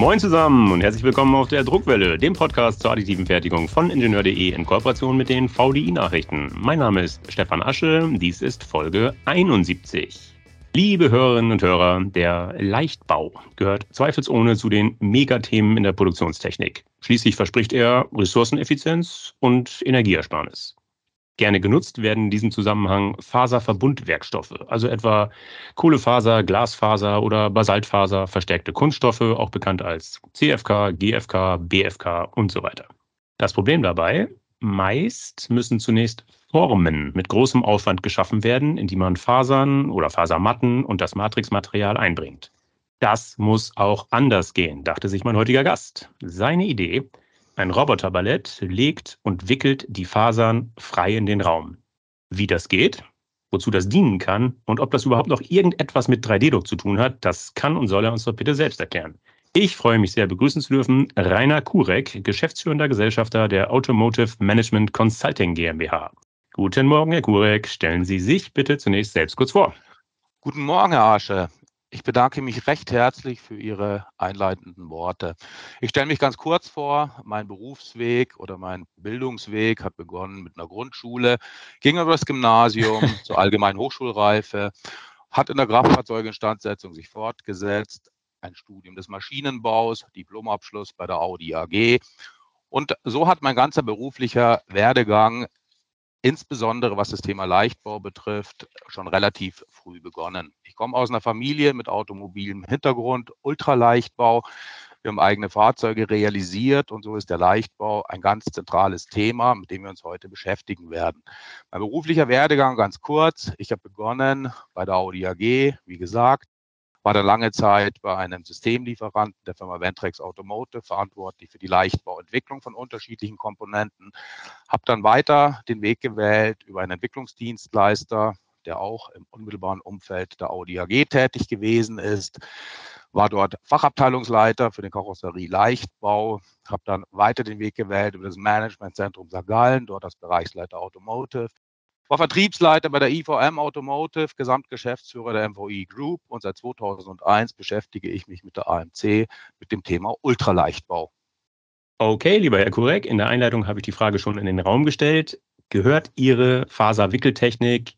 Moin zusammen und herzlich willkommen auf der Druckwelle, dem Podcast zur additiven Fertigung von Ingenieur.de in Kooperation mit den VDI-Nachrichten. Mein Name ist Stefan Asche, dies ist Folge 71. Liebe Hörerinnen und Hörer, der Leichtbau gehört zweifelsohne zu den Megathemen in der Produktionstechnik. Schließlich verspricht er Ressourceneffizienz und Energieersparnis. Gerne genutzt werden in diesem Zusammenhang Faserverbundwerkstoffe, also etwa Kohlefaser, Glasfaser oder Basaltfaser, verstärkte Kunststoffe, auch bekannt als CFK, GFK, BFK und so weiter. Das Problem dabei, meist müssen zunächst Formen mit großem Aufwand geschaffen werden, in die man Fasern oder Fasermatten und das Matrixmaterial einbringt. Das muss auch anders gehen, dachte sich mein heutiger Gast. Seine Idee, ein Roboterballett legt und wickelt die Fasern frei in den Raum. Wie das geht, wozu das dienen kann und ob das überhaupt noch irgendetwas mit 3D-Druck zu tun hat, das kann und soll er uns doch bitte selbst erklären. Ich freue mich sehr, begrüßen zu dürfen Rainer Kurek, geschäftsführender Gesellschafter der Automotive Management Consulting GmbH. Guten Morgen, Herr Kurek. Stellen Sie sich bitte zunächst selbst kurz vor. Guten Morgen, Herr Asche. Ich bedanke mich recht herzlich für Ihre einleitenden Worte. Ich stelle mich ganz kurz vor. Mein Berufsweg oder mein Bildungsweg hat begonnen mit einer Grundschule, ging über das Gymnasium zur allgemeinen Hochschulreife, hat in der Kraftfahrzeuginstandsetzung sich fortgesetzt, ein Studium des Maschinenbaus, Diplomabschluss bei der Audi AG. Und so hat mein ganzer beruflicher Werdegang insbesondere was das Thema Leichtbau betrifft, schon relativ früh begonnen. Ich komme aus einer Familie mit automobilem Hintergrund, Ultraleichtbau. Wir haben eigene Fahrzeuge realisiert und so ist der Leichtbau ein ganz zentrales Thema, mit dem wir uns heute beschäftigen werden. Mein beruflicher Werdegang ganz kurz. Ich habe begonnen bei der Audi AG, wie gesagt, war dann lange Zeit bei einem Systemlieferanten der Firma Ventrex Automotive verantwortlich für die Leichtbauentwicklung von unterschiedlichen Komponenten. Habe dann weiter den Weg gewählt über einen Entwicklungsdienstleister, der auch im unmittelbaren Umfeld der Audi AG tätig gewesen ist. War dort Fachabteilungsleiter für den Karosserie Leichtbau, habe dann weiter den Weg gewählt über das Managementzentrum Sagallen, dort als Bereichsleiter Automotive war Vertriebsleiter bei der IVM Automotive, Gesamtgeschäftsführer der MVI Group und seit 2001 beschäftige ich mich mit der AMC mit dem Thema Ultraleichtbau. Okay, lieber Herr Kurek, in der Einleitung habe ich die Frage schon in den Raum gestellt. Gehört Ihre Faserwickeltechnik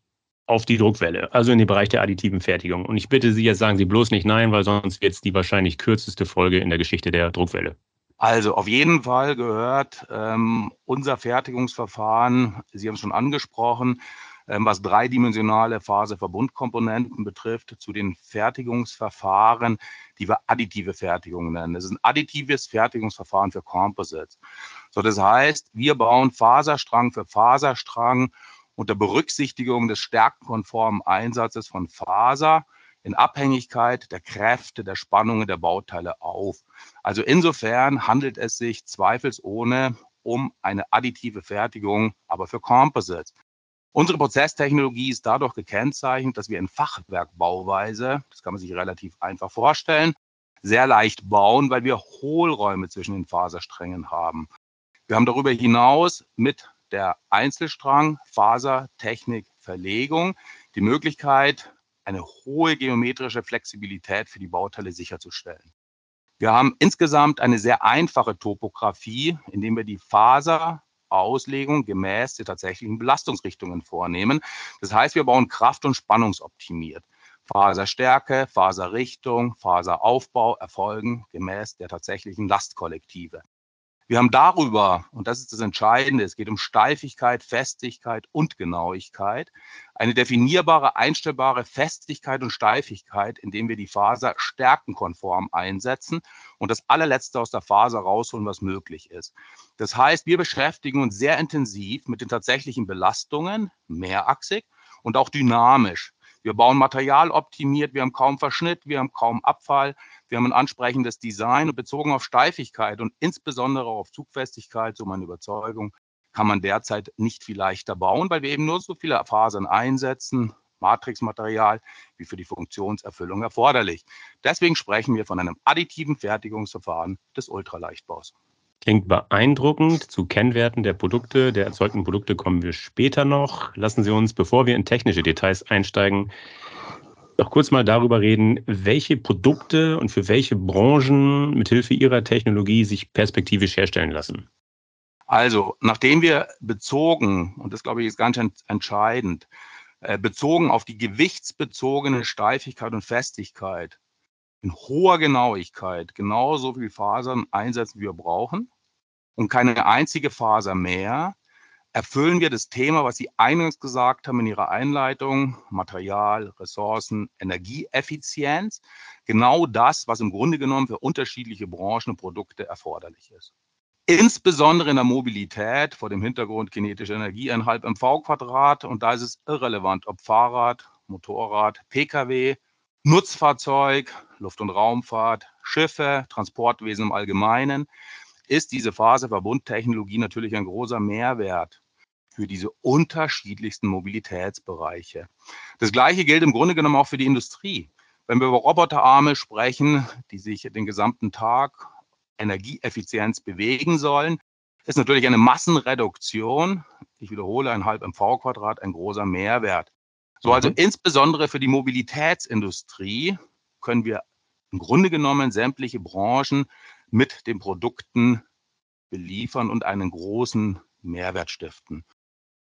auf die Druckwelle, also in den Bereich der additiven Fertigung? Und ich bitte Sie, jetzt sagen Sie bloß nicht nein, weil sonst wird es die wahrscheinlich kürzeste Folge in der Geschichte der Druckwelle. Also auf jeden Fall gehört ähm, unser Fertigungsverfahren, Sie haben es schon angesprochen, ähm, was dreidimensionale Faserverbundkomponenten betrifft, zu den Fertigungsverfahren, die wir additive Fertigung nennen. Das ist ein additives Fertigungsverfahren für Composites. So, das heißt, wir bauen Faserstrang für Faserstrang unter Berücksichtigung des stärkenkonformen Einsatzes von Faser in Abhängigkeit der Kräfte, der Spannungen der Bauteile auf. Also insofern handelt es sich zweifelsohne um eine additive Fertigung, aber für Composites. Unsere Prozesstechnologie ist dadurch gekennzeichnet, dass wir in Fachwerkbauweise, das kann man sich relativ einfach vorstellen, sehr leicht bauen, weil wir Hohlräume zwischen den Fasersträngen haben. Wir haben darüber hinaus mit der Einzelstrang Fasertechnik Verlegung die Möglichkeit, eine hohe geometrische Flexibilität für die Bauteile sicherzustellen. Wir haben insgesamt eine sehr einfache Topografie, indem wir die Faserauslegung gemäß der tatsächlichen Belastungsrichtungen vornehmen. Das heißt, wir bauen kraft- und spannungsoptimiert. Faserstärke, Faserrichtung, Faseraufbau erfolgen gemäß der tatsächlichen Lastkollektive. Wir haben darüber, und das ist das Entscheidende, es geht um Steifigkeit, Festigkeit und Genauigkeit, eine definierbare, einstellbare Festigkeit und Steifigkeit, indem wir die Faser stärkenkonform einsetzen und das allerletzte aus der Faser rausholen, was möglich ist. Das heißt, wir beschäftigen uns sehr intensiv mit den tatsächlichen Belastungen, mehrachsig und auch dynamisch. Wir bauen Material optimiert, wir haben kaum Verschnitt, wir haben kaum Abfall, wir haben ein ansprechendes Design und bezogen auf Steifigkeit und insbesondere auf Zugfestigkeit, so meine Überzeugung, kann man derzeit nicht viel leichter bauen, weil wir eben nur so viele Fasern einsetzen, Matrixmaterial, wie für die Funktionserfüllung erforderlich. Deswegen sprechen wir von einem additiven Fertigungsverfahren des Ultraleichtbaus. Klingt beeindruckend. Zu Kennwerten der Produkte, der erzeugten Produkte kommen wir später noch. Lassen Sie uns, bevor wir in technische Details einsteigen, doch kurz mal darüber reden, welche Produkte und für welche Branchen mithilfe Ihrer Technologie sich perspektivisch herstellen lassen. Also, nachdem wir bezogen, und das glaube ich ist ganz entscheidend, äh, bezogen auf die gewichtsbezogene Steifigkeit und Festigkeit in hoher Genauigkeit genauso viel Fasern einsetzen, wie wir brauchen und keine einzige Faser mehr, erfüllen wir das Thema, was Sie eingangs gesagt haben in Ihrer Einleitung, Material, Ressourcen, Energieeffizienz, genau das, was im Grunde genommen für unterschiedliche Branchen und Produkte erforderlich ist. Insbesondere in der Mobilität vor dem Hintergrund kinetische Energie ein halb mv Quadrat. Und da ist es irrelevant, ob Fahrrad, Motorrad, Pkw, Nutzfahrzeug, Luft- und Raumfahrt, Schiffe, Transportwesen im Allgemeinen, ist diese Faserverbundtechnologie natürlich ein großer Mehrwert für diese unterschiedlichsten Mobilitätsbereiche. Das Gleiche gilt im Grunde genommen auch für die Industrie. Wenn wir über Roboterarme sprechen, die sich den gesamten Tag Energieeffizienz bewegen sollen, ist natürlich eine Massenreduktion, ich wiederhole, ein halb mv Quadrat, ein großer Mehrwert. So, also mhm. insbesondere für die Mobilitätsindustrie können wir im Grunde genommen sämtliche Branchen mit den Produkten beliefern und einen großen Mehrwert stiften.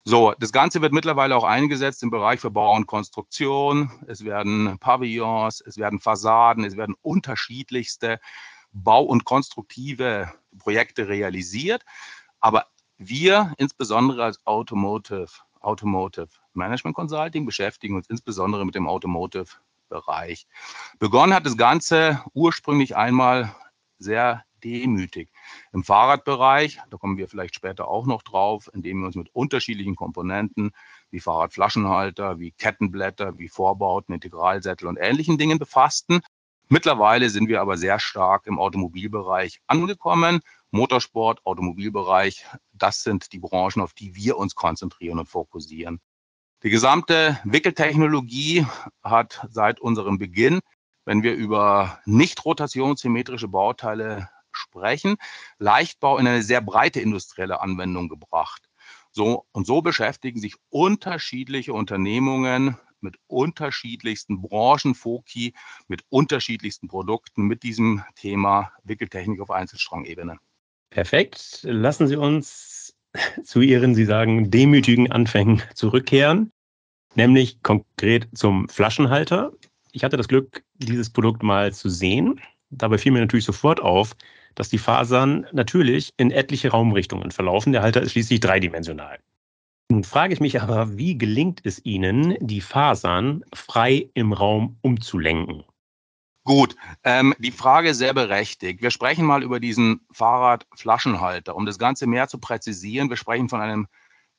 So, das Ganze wird mittlerweile auch eingesetzt im Bereich für Bau und Konstruktion. Es werden Pavillons, es werden Fassaden, es werden unterschiedlichste Bau- und konstruktive Projekte realisiert. Aber wir, insbesondere als Automotive, Automotive Management Consulting, beschäftigen uns insbesondere mit dem Automotive-Bereich. Begonnen hat das Ganze ursprünglich einmal sehr demütig. Im Fahrradbereich, da kommen wir vielleicht später auch noch drauf, indem wir uns mit unterschiedlichen Komponenten wie Fahrradflaschenhalter, wie Kettenblätter, wie Vorbauten, Integralsättel und ähnlichen Dingen befassten. Mittlerweile sind wir aber sehr stark im Automobilbereich angekommen. Motorsport, Automobilbereich, das sind die Branchen, auf die wir uns konzentrieren und fokussieren. Die gesamte Wickeltechnologie hat seit unserem Beginn, wenn wir über nicht rotationssymmetrische Bauteile sprechen, Leichtbau in eine sehr breite industrielle Anwendung gebracht. So, und so beschäftigen sich unterschiedliche Unternehmungen mit unterschiedlichsten Branchenfoki, mit unterschiedlichsten Produkten mit diesem Thema Wickeltechnik auf Einzelstrangebene. Perfekt. Lassen Sie uns zu Ihren, Sie sagen, demütigen Anfängen zurückkehren, nämlich konkret zum Flaschenhalter. Ich hatte das Glück, dieses Produkt mal zu sehen. Dabei fiel mir natürlich sofort auf, dass die Fasern natürlich in etliche Raumrichtungen verlaufen. Der Halter ist schließlich dreidimensional. Nun frage ich mich aber, wie gelingt es Ihnen, die Fasern frei im Raum umzulenken? Gut, ähm, die Frage ist sehr berechtigt. Wir sprechen mal über diesen Fahrradflaschenhalter. Um das Ganze mehr zu präzisieren, wir sprechen von einem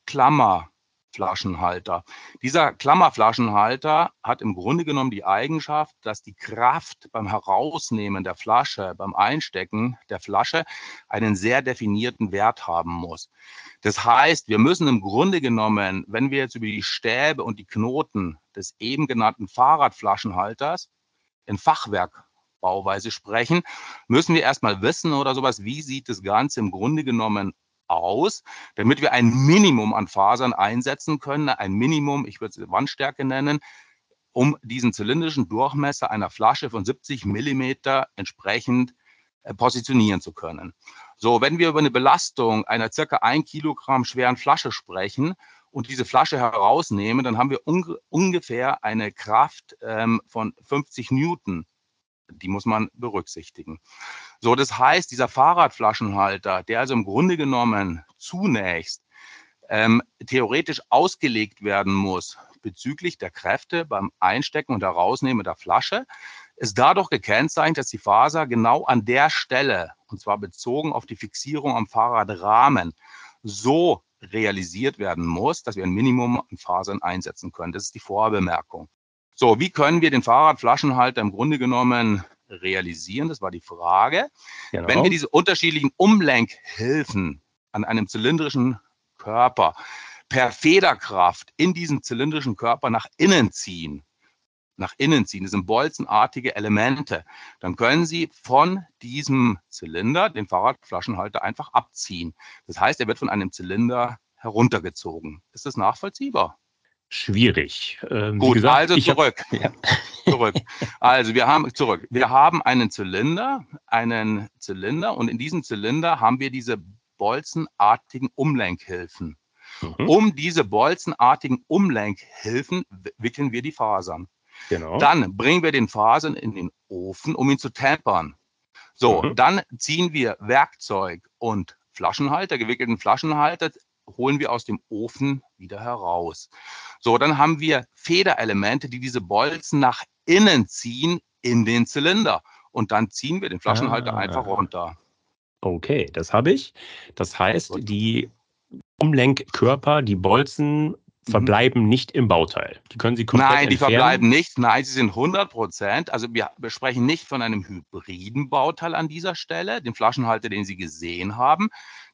Klammer. Flaschenhalter. Dieser Klammerflaschenhalter hat im Grunde genommen die Eigenschaft, dass die Kraft beim Herausnehmen der Flasche, beim Einstecken der Flasche einen sehr definierten Wert haben muss. Das heißt, wir müssen im Grunde genommen, wenn wir jetzt über die Stäbe und die Knoten des eben genannten Fahrradflaschenhalters in Fachwerkbauweise sprechen, müssen wir erstmal wissen oder sowas, wie sieht das Ganze im Grunde genommen aus, damit wir ein Minimum an Fasern einsetzen können, ein Minimum, ich würde es Wandstärke nennen, um diesen zylindrischen Durchmesser einer Flasche von 70 Millimeter entsprechend äh, positionieren zu können. So, wenn wir über eine Belastung einer circa ein Kilogramm schweren Flasche sprechen und diese Flasche herausnehmen, dann haben wir un ungefähr eine Kraft ähm, von 50 Newton die muss man berücksichtigen. So, das heißt, dieser Fahrradflaschenhalter, der also im Grunde genommen zunächst ähm, theoretisch ausgelegt werden muss bezüglich der Kräfte beim Einstecken und Herausnehmen der Flasche, ist dadurch gekennzeichnet, dass die Faser genau an der Stelle, und zwar bezogen auf die Fixierung am Fahrradrahmen, so realisiert werden muss, dass wir ein Minimum an Fasern einsetzen können. Das ist die Vorbemerkung. So, wie können wir den Fahrradflaschenhalter im Grunde genommen realisieren? Das war die Frage. Genau. Wenn wir diese unterschiedlichen Umlenkhilfen an einem zylindrischen Körper per Federkraft in diesen zylindrischen Körper nach innen ziehen, nach innen ziehen, das sind bolzenartige Elemente, dann können Sie von diesem Zylinder den Fahrradflaschenhalter einfach abziehen. Das heißt, er wird von einem Zylinder heruntergezogen. Ist das nachvollziehbar? Schwierig. Ähm, Gut, gesagt, also zurück. Hab, ja. zurück. Also wir haben zurück. Wir haben einen Zylinder, einen Zylinder und in diesem Zylinder haben wir diese bolzenartigen Umlenkhilfen. Mhm. Um diese bolzenartigen Umlenkhilfen wickeln wir die Fasern. Genau. Dann bringen wir den Fasern in den Ofen, um ihn zu tempern. So, mhm. dann ziehen wir Werkzeug und Flaschenhalter, gewickelten Flaschenhalter, holen wir aus dem Ofen wieder heraus. So, dann haben wir Federelemente, die diese Bolzen nach innen ziehen in den Zylinder. Und dann ziehen wir den Flaschenhalter ah. einfach runter. Okay, das habe ich. Das heißt, die Umlenkkörper, die Bolzen. Verbleiben nicht im Bauteil. Die können Sie komplett Nein, die entfernen. verbleiben nicht. Nein, sie sind 100 Prozent. Also wir, wir sprechen nicht von einem hybriden Bauteil an dieser Stelle. Den Flaschenhalter, den Sie gesehen haben,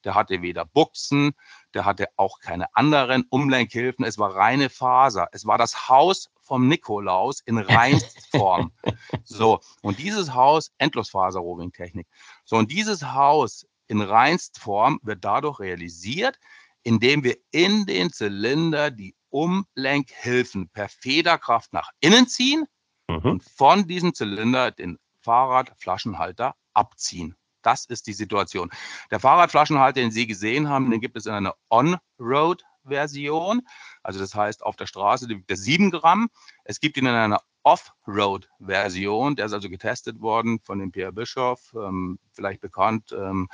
der hatte weder Buchsen, der hatte auch keine anderen Umlenkhilfen. Es war reine Faser. Es war das Haus vom Nikolaus in Reinstform. so, und dieses Haus, Endlosfaser-Roving-Technik. So, und dieses Haus in Reinstform wird dadurch realisiert, indem wir in den Zylinder die Umlenkhilfen per Federkraft nach innen ziehen mhm. und von diesem Zylinder den Fahrradflaschenhalter abziehen. Das ist die Situation. Der Fahrradflaschenhalter, den Sie gesehen haben, den gibt es in einer On-Road-Version. Also das heißt, auf der Straße wiegt er 7 Gramm. Es gibt ihn in einer Off-Road-Version. Der ist also getestet worden von dem Pierre Bischoff, ähm, vielleicht bekannt, ähm,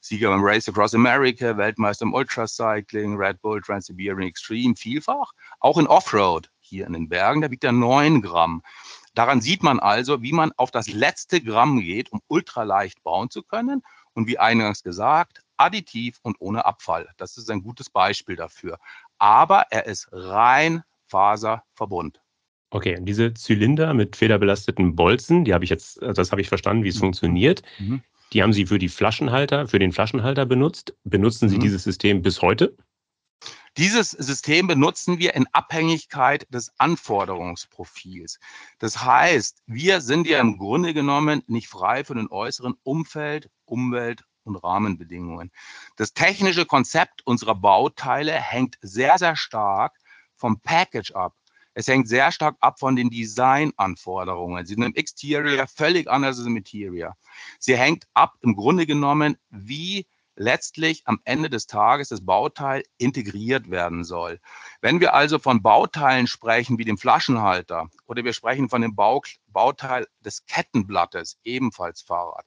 Sieger beim Race Across America, Weltmeister im Ultracycling, Red Bull, Trans-Siberian Extreme, vielfach. Auch in Offroad hier in den Bergen, da wiegt er 9 Gramm. Daran sieht man also, wie man auf das letzte Gramm geht, um ultraleicht bauen zu können. Und wie eingangs gesagt, additiv und ohne Abfall. Das ist ein gutes Beispiel dafür. Aber er ist rein Faserverbund. Okay, und diese Zylinder mit federbelasteten Bolzen, die habe ich jetzt, also das habe ich verstanden, wie es mhm. funktioniert. Mhm. Die haben Sie für die Flaschenhalter, für den Flaschenhalter benutzt. Benutzen Sie mhm. dieses System bis heute? Dieses System benutzen wir in Abhängigkeit des Anforderungsprofils. Das heißt, wir sind ja im Grunde genommen nicht frei von den äußeren Umfeld, Umwelt und Rahmenbedingungen. Das technische Konzept unserer Bauteile hängt sehr, sehr stark vom Package ab. Es hängt sehr stark ab von den Designanforderungen. Sie sind im Exterior völlig anders als im Interior. Sie hängt ab im Grunde genommen, wie letztlich am Ende des Tages das Bauteil integriert werden soll. Wenn wir also von Bauteilen sprechen wie dem Flaschenhalter oder wir sprechen von dem Bauteil des Kettenblattes, ebenfalls Fahrrad,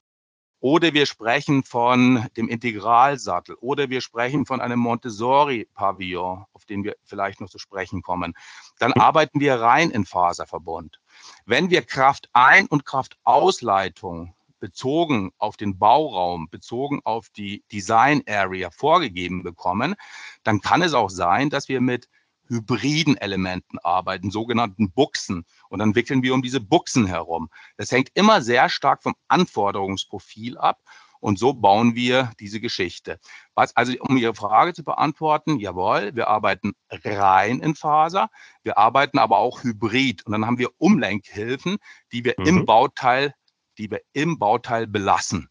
oder wir sprechen von dem Integralsattel oder wir sprechen von einem Montessori-Pavillon, auf den wir vielleicht noch zu sprechen kommen. Dann arbeiten wir rein in Faserverbund. Wenn wir Kraft ein- und Kraftausleitung bezogen auf den Bauraum, bezogen auf die Design Area vorgegeben bekommen, dann kann es auch sein, dass wir mit hybriden Elementen arbeiten, sogenannten Buchsen. Und dann wickeln wir um diese Buchsen herum. Das hängt immer sehr stark vom Anforderungsprofil ab. Und so bauen wir diese Geschichte. Was, also um Ihre Frage zu beantworten, jawohl, wir arbeiten rein in Faser, wir arbeiten aber auch hybrid. Und dann haben wir Umlenkhilfen, die wir mhm. im Bauteil, die wir im Bauteil belassen.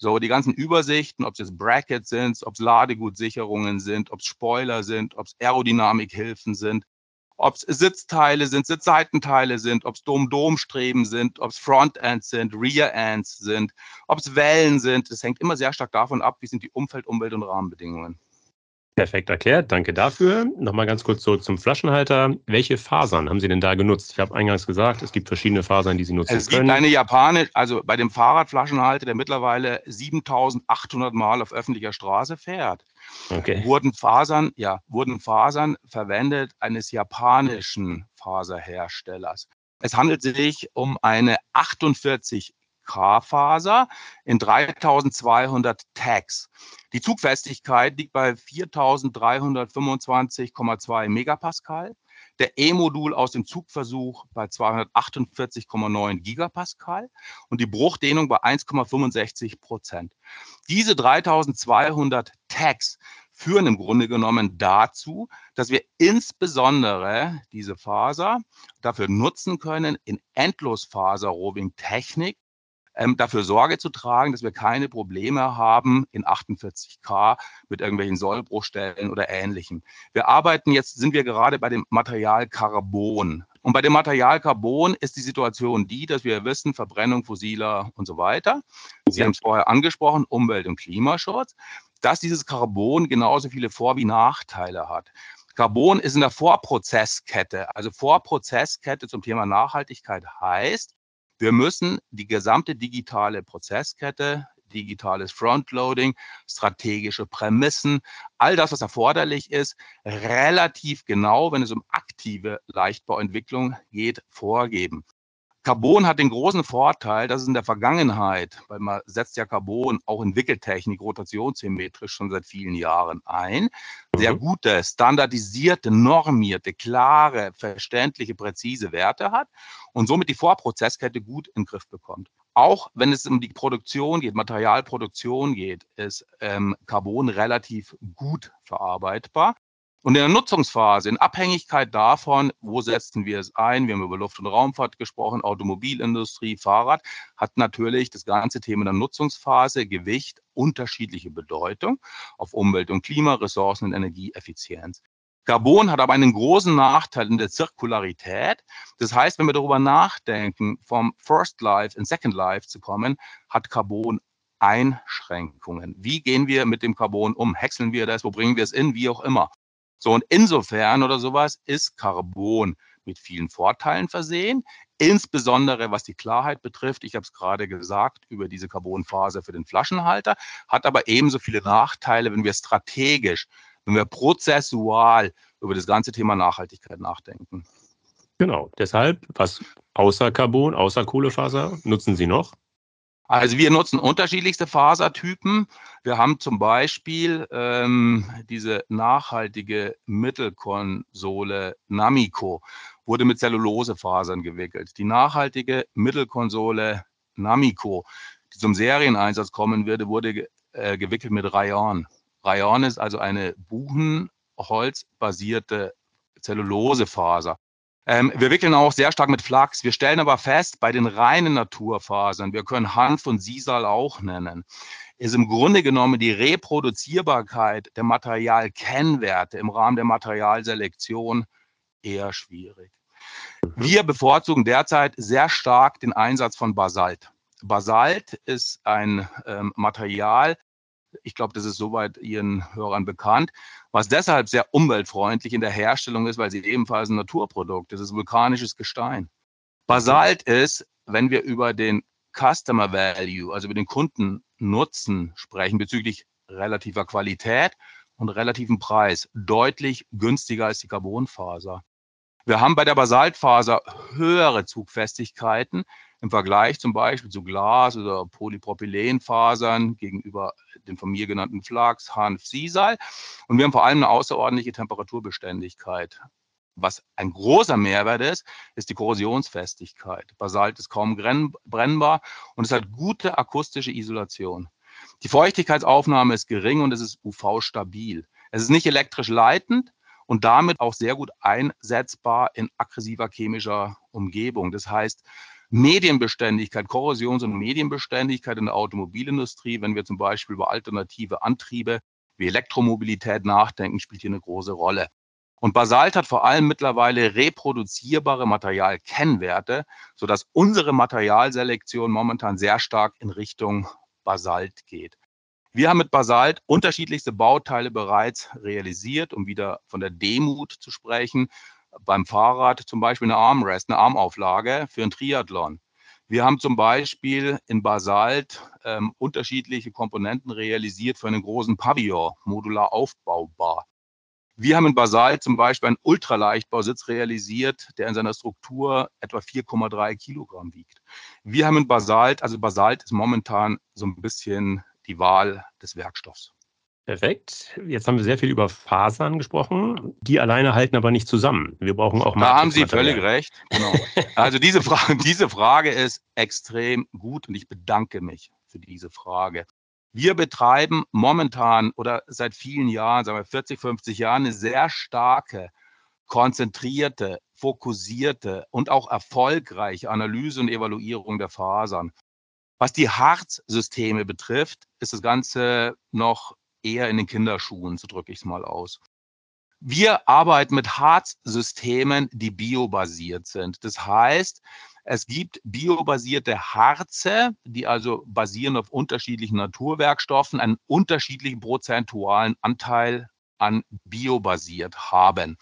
So, die ganzen Übersichten, ob es jetzt Brackets sind, ob es Ladegutsicherungen sind, ob es Spoiler sind, ob es Aerodynamikhilfen sind, ob es Sitzteile sind, Sitzseitenteile sind, ob es Dom-Dom-Streben sind, ob es Frontends sind, Rear-Ends sind, ob es Wellen sind. Das hängt immer sehr stark davon ab, wie sind die Umfeld-, Umwelt- und Rahmenbedingungen. Perfekt erklärt, danke dafür. Nochmal ganz kurz zurück zum Flaschenhalter. Welche Fasern haben Sie denn da genutzt? Ich habe eingangs gesagt, es gibt verschiedene Fasern, die Sie nutzen können. Es gibt eine japanische, also bei dem Fahrradflaschenhalter, der mittlerweile 7800 Mal auf öffentlicher Straße fährt, okay. wurden Fasern, ja, wurden Fasern verwendet eines japanischen Faserherstellers. Es handelt sich um eine 48 K-Faser in 3200 Tags. Die Zugfestigkeit liegt bei 4325,2 Megapascal. Der E-Modul aus dem Zugversuch bei 248,9 Gigapascal und die Bruchdehnung bei 1,65 Prozent. Diese 3200 Tags führen im Grunde genommen dazu, dass wir insbesondere diese Faser dafür nutzen können, in Endlosfaser-Roving-Technik ähm, dafür Sorge zu tragen, dass wir keine Probleme haben in 48K mit irgendwelchen Sollbruchstellen oder ähnlichem. Wir arbeiten jetzt, sind wir gerade bei dem Material Carbon. Und bei dem Material Carbon ist die Situation die, dass wir wissen, Verbrennung fossiler und so weiter. Sie haben es vorher angesprochen, Umwelt- und Klimaschutz, dass dieses Carbon genauso viele Vor- wie Nachteile hat. Carbon ist in der Vorprozesskette. Also Vorprozesskette zum Thema Nachhaltigkeit heißt, wir müssen die gesamte digitale Prozesskette, digitales Frontloading, strategische Prämissen, all das, was erforderlich ist, relativ genau, wenn es um aktive Leichtbauentwicklung geht, vorgeben. Carbon hat den großen Vorteil, dass es in der Vergangenheit, weil man setzt ja Carbon auch in Wickeltechnik rotationssymmetrisch schon seit vielen Jahren ein, sehr mhm. gute, standardisierte, normierte, klare, verständliche, präzise Werte hat und somit die Vorprozesskette gut in den Griff bekommt. Auch wenn es um die Produktion geht, Materialproduktion geht, ist ähm, Carbon relativ gut verarbeitbar. Und in der Nutzungsphase, in Abhängigkeit davon, wo setzen wir es ein, wir haben über Luft- und Raumfahrt gesprochen, Automobilindustrie, Fahrrad, hat natürlich das ganze Thema der Nutzungsphase, Gewicht, unterschiedliche Bedeutung auf Umwelt und Klima, Ressourcen und Energieeffizienz. Carbon hat aber einen großen Nachteil in der Zirkularität. Das heißt, wenn wir darüber nachdenken, vom First Life in Second Life zu kommen, hat Carbon Einschränkungen. Wie gehen wir mit dem Carbon um? Häckseln wir das? Wo bringen wir es in? Wie auch immer. So, und insofern oder sowas ist Carbon mit vielen Vorteilen versehen, insbesondere was die Klarheit betrifft. Ich habe es gerade gesagt über diese Carbonfaser für den Flaschenhalter, hat aber ebenso viele Nachteile, wenn wir strategisch, wenn wir prozessual über das ganze Thema Nachhaltigkeit nachdenken. Genau, deshalb, was außer Carbon, außer Kohlefaser nutzen Sie noch? Also wir nutzen unterschiedlichste Fasertypen. Wir haben zum Beispiel ähm, diese nachhaltige Mittelkonsole Namico, wurde mit Zellulosefasern gewickelt. Die nachhaltige Mittelkonsole Namico, die zum Serieneinsatz kommen würde, wurde äh, gewickelt mit Rayon. Rayon ist also eine buchenholzbasierte Zellulosefaser. Ähm, wir wickeln auch sehr stark mit Flachs. Wir stellen aber fest, bei den reinen Naturfasern, wir können Hanf und Sisal auch nennen, ist im Grunde genommen die Reproduzierbarkeit der Materialkennwerte im Rahmen der Materialselektion eher schwierig. Wir bevorzugen derzeit sehr stark den Einsatz von Basalt. Basalt ist ein ähm, Material, ich glaube, das ist soweit Ihren Hörern bekannt, was deshalb sehr umweltfreundlich in der Herstellung ist, weil sie ebenfalls ein Naturprodukt ist. Es ist vulkanisches Gestein. Basalt ist, wenn wir über den Customer Value, also über den Kundennutzen sprechen, bezüglich relativer Qualität und relativen Preis, deutlich günstiger als die Carbonfaser. Wir haben bei der Basaltfaser höhere Zugfestigkeiten im Vergleich zum Beispiel zu Glas- oder Polypropylenfasern gegenüber den von mir genannten Flachs, Hanf, Sisal. Und wir haben vor allem eine außerordentliche Temperaturbeständigkeit. Was ein großer Mehrwert ist, ist die Korrosionsfestigkeit. Basalt ist kaum brennbar und es hat gute akustische Isolation. Die Feuchtigkeitsaufnahme ist gering und es ist UV-stabil. Es ist nicht elektrisch leitend, und damit auch sehr gut einsetzbar in aggressiver chemischer Umgebung. Das heißt, Medienbeständigkeit, Korrosions- und Medienbeständigkeit in der Automobilindustrie, wenn wir zum Beispiel über alternative Antriebe wie Elektromobilität nachdenken, spielt hier eine große Rolle. Und Basalt hat vor allem mittlerweile reproduzierbare Materialkennwerte, sodass unsere Materialselektion momentan sehr stark in Richtung Basalt geht. Wir haben mit Basalt unterschiedlichste Bauteile bereits realisiert, um wieder von der Demut zu sprechen. Beim Fahrrad zum Beispiel eine Armrest, eine Armauflage für ein Triathlon. Wir haben zum Beispiel in Basalt ähm, unterschiedliche Komponenten realisiert für einen großen Pavillon, modular aufbaubar. Wir haben in Basalt zum Beispiel einen Ultraleichtbausitz realisiert, der in seiner Struktur etwa 4,3 Kilogramm wiegt. Wir haben in Basalt, also Basalt ist momentan so ein bisschen die Wahl des Werkstoffs. Perfekt. Jetzt haben wir sehr viel über Fasern gesprochen. Die alleine halten aber nicht zusammen. Wir brauchen auch Da haben Sie völlig recht. Genau. Also diese Frage, diese Frage ist extrem gut und ich bedanke mich für diese Frage. Wir betreiben momentan oder seit vielen Jahren, sagen wir 40, 50 Jahren, eine sehr starke, konzentrierte, fokussierte und auch erfolgreiche Analyse und Evaluierung der Fasern. Was die Harzsysteme betrifft, ist das Ganze noch eher in den Kinderschuhen, so drücke ich es mal aus. Wir arbeiten mit Harzsystemen, die biobasiert sind. Das heißt, es gibt biobasierte Harze, die also basieren auf unterschiedlichen Naturwerkstoffen, einen unterschiedlichen prozentualen Anteil an biobasiert haben.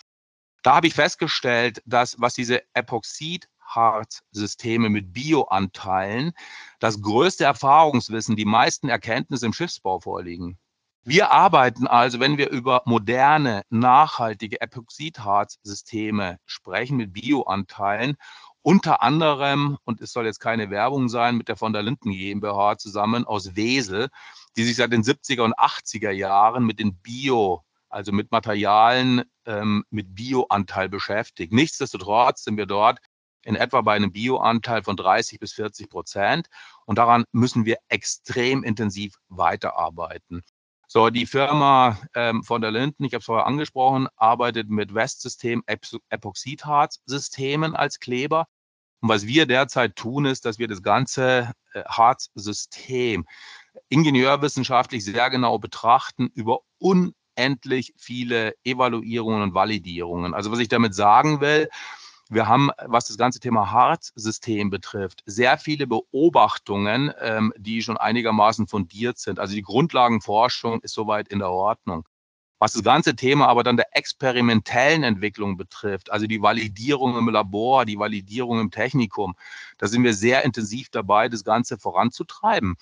Da habe ich festgestellt, dass was diese Epoxid Harzsysteme mit Bioanteilen das größte Erfahrungswissen, die meisten Erkenntnisse im Schiffsbau vorliegen. Wir arbeiten also, wenn wir über moderne, nachhaltige Epoxidharzsysteme sprechen mit Bioanteilen, unter anderem, und es soll jetzt keine Werbung sein, mit der von der Linden GmbH zusammen aus Wesel, die sich seit den 70er und 80er Jahren mit den Bio, also mit Materialien ähm, mit Bioanteil beschäftigt. Nichtsdestotrotz sind wir dort in etwa bei einem Bioanteil von 30 bis 40 Prozent. Und daran müssen wir extrem intensiv weiterarbeiten. So, die Firma ähm, von der Linden, ich habe es vorher angesprochen, arbeitet mit Westsystem Epoxidharzsystemen als Kleber. Und was wir derzeit tun, ist, dass wir das ganze äh, Harzsystem ingenieurwissenschaftlich sehr genau betrachten über unendlich viele Evaluierungen und Validierungen. Also was ich damit sagen will, wir haben, was das ganze Thema Harzsystem betrifft, sehr viele Beobachtungen, ähm, die schon einigermaßen fundiert sind. Also die Grundlagenforschung ist soweit in der Ordnung. Was das ganze Thema aber dann der experimentellen Entwicklung betrifft, also die Validierung im Labor, die Validierung im Technikum, da sind wir sehr intensiv dabei, das Ganze voranzutreiben.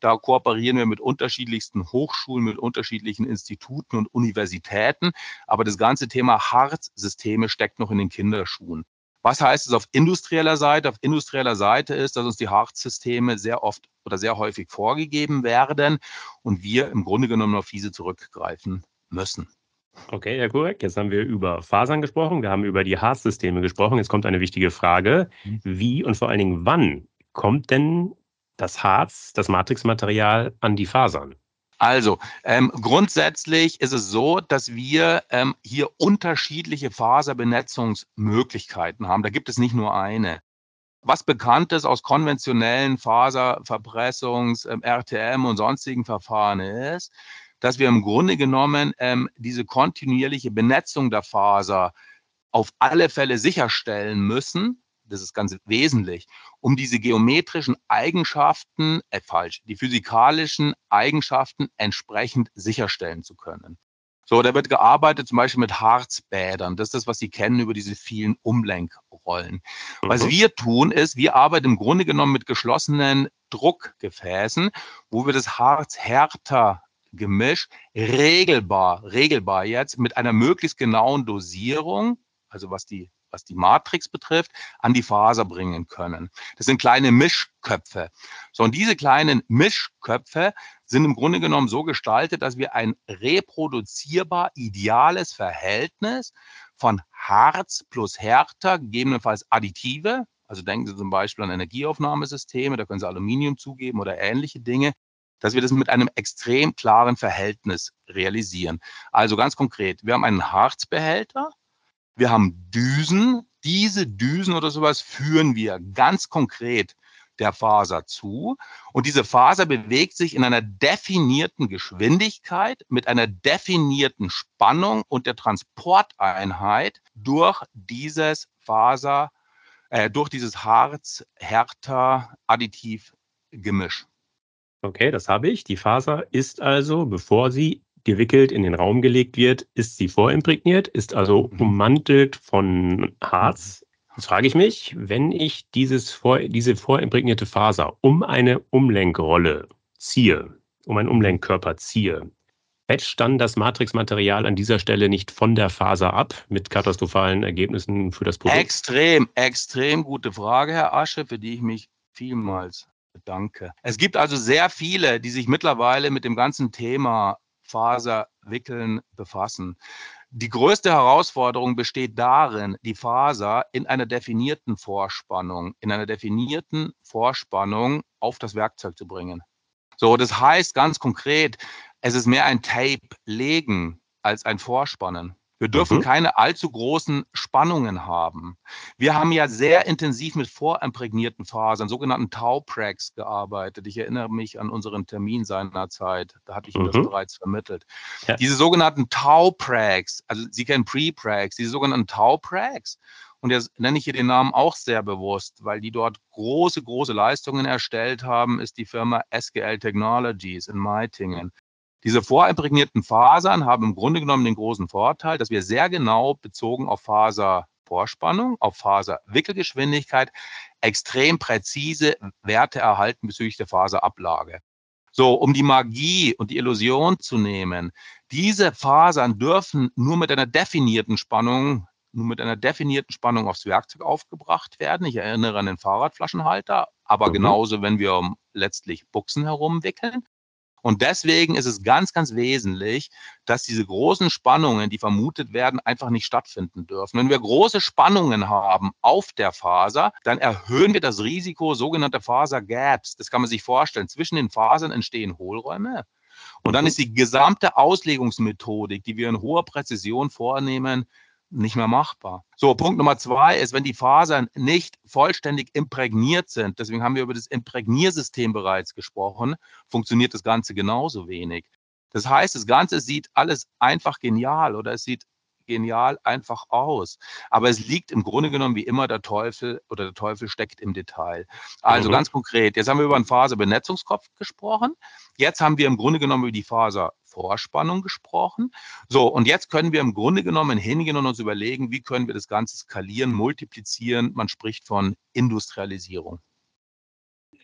Da kooperieren wir mit unterschiedlichsten Hochschulen, mit unterschiedlichen Instituten und Universitäten. Aber das ganze Thema Harzsysteme steckt noch in den Kinderschuhen. Was heißt es auf industrieller Seite? Auf industrieller Seite ist, dass uns die Harzsysteme sehr oft oder sehr häufig vorgegeben werden und wir im Grunde genommen auf diese zurückgreifen müssen. Okay, ja, korrekt. Jetzt haben wir über Fasern gesprochen, wir haben über die Harzsysteme gesprochen. Jetzt kommt eine wichtige Frage. Mhm. Wie und vor allen Dingen wann kommt denn das Harz, das Matrixmaterial an die Fasern? Also, ähm, grundsätzlich ist es so, dass wir ähm, hier unterschiedliche Faserbenetzungsmöglichkeiten haben. Da gibt es nicht nur eine. Was bekannt ist aus konventionellen Faserverpressungs-, ähm, RTM und sonstigen Verfahren ist, dass wir im Grunde genommen ähm, diese kontinuierliche Benetzung der Faser auf alle Fälle sicherstellen müssen, das ist ganz wesentlich, um diese geometrischen Eigenschaften, äh, falsch, die physikalischen Eigenschaften entsprechend sicherstellen zu können. So, da wird gearbeitet zum Beispiel mit Harzbädern. Das ist das, was Sie kennen über diese vielen Umlenkrollen. Mhm. Was wir tun, ist, wir arbeiten im Grunde genommen mit geschlossenen Druckgefäßen, wo wir das Harz härter Gemisch regelbar, regelbar jetzt mit einer möglichst genauen Dosierung, also was die was die Matrix betrifft, an die Faser bringen können. Das sind kleine Mischköpfe. So, und diese kleinen Mischköpfe sind im Grunde genommen so gestaltet, dass wir ein reproduzierbar ideales Verhältnis von Harz plus Härter, gegebenenfalls Additive, also denken Sie zum Beispiel an Energieaufnahmesysteme, da können Sie Aluminium zugeben oder ähnliche Dinge, dass wir das mit einem extrem klaren Verhältnis realisieren. Also ganz konkret, wir haben einen Harzbehälter, wir haben Düsen. Diese Düsen oder sowas führen wir ganz konkret der Faser zu. Und diese Faser bewegt sich in einer definierten Geschwindigkeit mit einer definierten Spannung und der Transporteinheit durch dieses Faser, äh, durch dieses Harz-Härter-Additiv-Gemisch. Okay, das habe ich. Die Faser ist also, bevor sie gewickelt in den Raum gelegt wird, ist sie vorimprägniert, ist also mhm. ummantelt von Harz. Jetzt frage ich mich, wenn ich dieses vor, diese vorimprägnierte Faser um eine Umlenkrolle ziehe, um einen Umlenkkörper ziehe, patcht dann das Matrixmaterial an dieser Stelle nicht von der Faser ab mit katastrophalen Ergebnissen für das Produkt? Extrem, extrem gute Frage, Herr Asche, für die ich mich vielmals bedanke. Es gibt also sehr viele, die sich mittlerweile mit dem ganzen Thema Faserwickeln befassen. Die größte Herausforderung besteht darin, die Faser in einer definierten Vorspannung, in einer definierten Vorspannung auf das Werkzeug zu bringen. So, das heißt ganz konkret, es ist mehr ein Tape legen als ein Vorspannen. Wir dürfen mhm. keine allzu großen Spannungen haben. Wir haben ja sehr intensiv mit vorimprägnierten Fasern, sogenannten Tau-Prags, gearbeitet. Ich erinnere mich an unseren Termin seinerzeit. Da hatte ich Ihnen mhm. das bereits vermittelt. Ja. Diese sogenannten Tau-Prags, also Sie kennen Pre-Prags, diese sogenannten Tau-Prags, und jetzt nenne ich hier den Namen auch sehr bewusst, weil die dort große, große Leistungen erstellt haben, ist die Firma SGL Technologies in Meitingen. Diese vorimprägnierten Fasern haben im Grunde genommen den großen Vorteil, dass wir sehr genau bezogen auf Faservorspannung, auf Faserwickelgeschwindigkeit extrem präzise Werte erhalten bezüglich der Faserablage. So, um die Magie und die Illusion zu nehmen, diese Fasern dürfen nur mit einer definierten Spannung, nur mit einer definierten Spannung aufs Werkzeug aufgebracht werden. Ich erinnere an den Fahrradflaschenhalter, aber mhm. genauso, wenn wir um letztlich Buchsen herumwickeln. Und deswegen ist es ganz, ganz wesentlich, dass diese großen Spannungen, die vermutet werden, einfach nicht stattfinden dürfen. Wenn wir große Spannungen haben auf der Faser, dann erhöhen wir das Risiko sogenannter Fasergaps. Das kann man sich vorstellen. Zwischen den Fasern entstehen Hohlräume. Und dann mhm. ist die gesamte Auslegungsmethodik, die wir in hoher Präzision vornehmen, nicht mehr machbar. So, Punkt Nummer zwei ist, wenn die Fasern nicht vollständig imprägniert sind, deswegen haben wir über das Imprägniersystem bereits gesprochen, funktioniert das Ganze genauso wenig. Das heißt, das Ganze sieht alles einfach genial oder es sieht genial einfach aus. Aber es liegt im Grunde genommen wie immer der Teufel oder der Teufel steckt im Detail. Also mhm. ganz konkret, jetzt haben wir über einen Faserbenetzungskopf gesprochen. Jetzt haben wir im Grunde genommen über die Faser Vorspannung gesprochen. So, und jetzt können wir im Grunde genommen hingehen und uns überlegen, wie können wir das Ganze skalieren, multiplizieren. Man spricht von Industrialisierung.